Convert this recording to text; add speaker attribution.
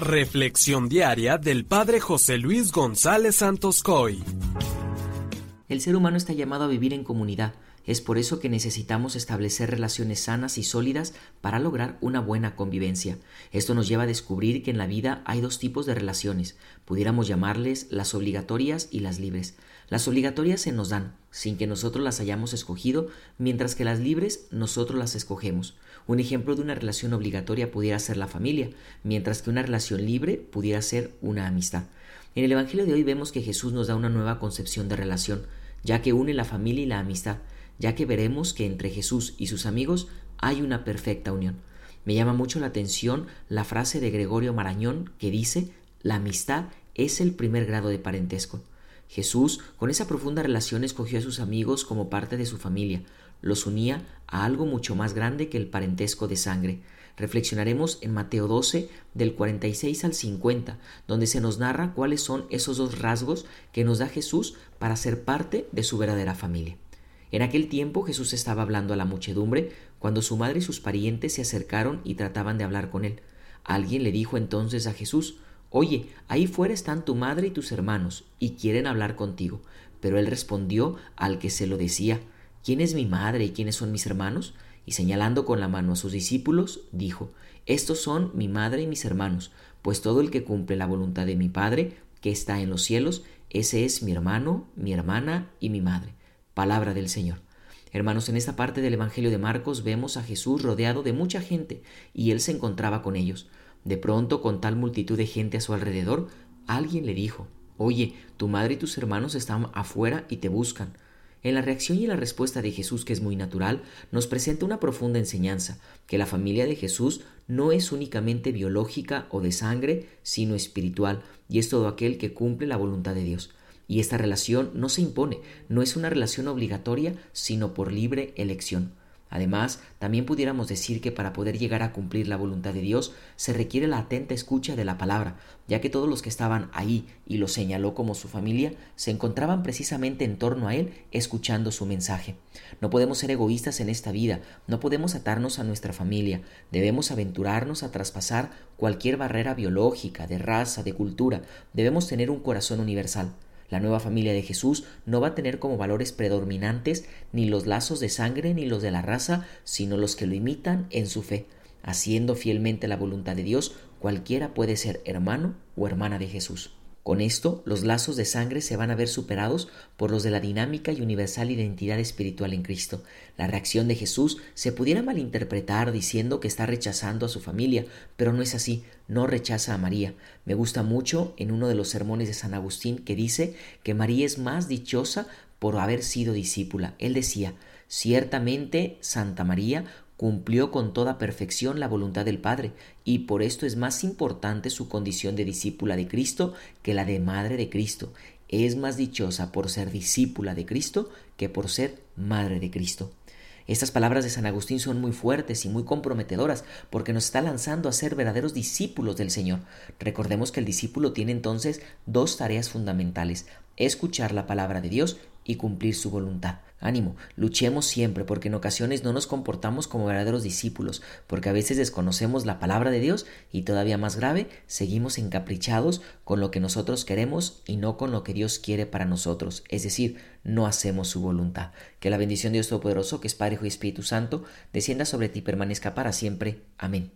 Speaker 1: Reflexión diaria del Padre José Luis González Santos Coy.
Speaker 2: El ser humano está llamado a vivir en comunidad. Es por eso que necesitamos establecer relaciones sanas y sólidas para lograr una buena convivencia. Esto nos lleva a descubrir que en la vida hay dos tipos de relaciones. Pudiéramos llamarles las obligatorias y las libres. Las obligatorias se nos dan, sin que nosotros las hayamos escogido, mientras que las libres nosotros las escogemos. Un ejemplo de una relación obligatoria pudiera ser la familia, mientras que una relación libre pudiera ser una amistad. En el Evangelio de hoy vemos que Jesús nos da una nueva concepción de relación ya que une la familia y la amistad, ya que veremos que entre Jesús y sus amigos hay una perfecta unión. Me llama mucho la atención la frase de Gregorio Marañón que dice, la amistad es el primer grado de parentesco. Jesús, con esa profunda relación, escogió a sus amigos como parte de su familia, los unía a algo mucho más grande que el parentesco de sangre. Reflexionaremos en Mateo 12 del 46 al 50, donde se nos narra cuáles son esos dos rasgos que nos da Jesús para ser parte de su verdadera familia. En aquel tiempo Jesús estaba hablando a la muchedumbre cuando su madre y sus parientes se acercaron y trataban de hablar con él. Alguien le dijo entonces a Jesús, Oye, ahí fuera están tu madre y tus hermanos, y quieren hablar contigo. Pero él respondió al que se lo decía, ¿Quién es mi madre y quiénes son mis hermanos? y señalando con la mano a sus discípulos, dijo, Estos son mi madre y mis hermanos, pues todo el que cumple la voluntad de mi Padre, que está en los cielos, ese es mi hermano, mi hermana y mi madre. Palabra del Señor. Hermanos, en esta parte del Evangelio de Marcos vemos a Jesús rodeado de mucha gente, y él se encontraba con ellos. De pronto, con tal multitud de gente a su alrededor, alguien le dijo, Oye, tu madre y tus hermanos están afuera y te buscan. En la reacción y la respuesta de Jesús, que es muy natural, nos presenta una profunda enseñanza, que la familia de Jesús no es únicamente biológica o de sangre, sino espiritual, y es todo aquel que cumple la voluntad de Dios. Y esta relación no se impone, no es una relación obligatoria, sino por libre elección. Además, también pudiéramos decir que para poder llegar a cumplir la voluntad de Dios se requiere la atenta escucha de la palabra, ya que todos los que estaban ahí y lo señaló como su familia se encontraban precisamente en torno a Él escuchando su mensaje. No podemos ser egoístas en esta vida, no podemos atarnos a nuestra familia, debemos aventurarnos a traspasar cualquier barrera biológica, de raza, de cultura, debemos tener un corazón universal. La nueva familia de Jesús no va a tener como valores predominantes ni los lazos de sangre ni los de la raza, sino los que lo imitan en su fe. Haciendo fielmente la voluntad de Dios, cualquiera puede ser hermano o hermana de Jesús. Con esto, los lazos de sangre se van a ver superados por los de la dinámica y universal identidad espiritual en Cristo. La reacción de Jesús se pudiera malinterpretar diciendo que está rechazando a su familia, pero no es así, no rechaza a María. Me gusta mucho en uno de los sermones de San Agustín que dice que María es más dichosa por haber sido discípula. Él decía, ciertamente Santa María cumplió con toda perfección la voluntad del Padre, y por esto es más importante su condición de discípula de Cristo que la de madre de Cristo. Es más dichosa por ser discípula de Cristo que por ser madre de Cristo. Estas palabras de San Agustín son muy fuertes y muy comprometedoras porque nos está lanzando a ser verdaderos discípulos del Señor. Recordemos que el discípulo tiene entonces dos tareas fundamentales, escuchar la palabra de Dios y cumplir su voluntad. Ánimo, luchemos siempre porque en ocasiones no nos comportamos como verdaderos discípulos, porque a veces desconocemos la palabra de Dios y todavía más grave, seguimos encaprichados con lo que nosotros queremos y no con lo que Dios quiere para nosotros, es decir, no hacemos su voluntad. Que la bendición de Dios Todopoderoso, que es Padre, Hijo y Espíritu Santo, descienda sobre ti y permanezca para siempre. Amén.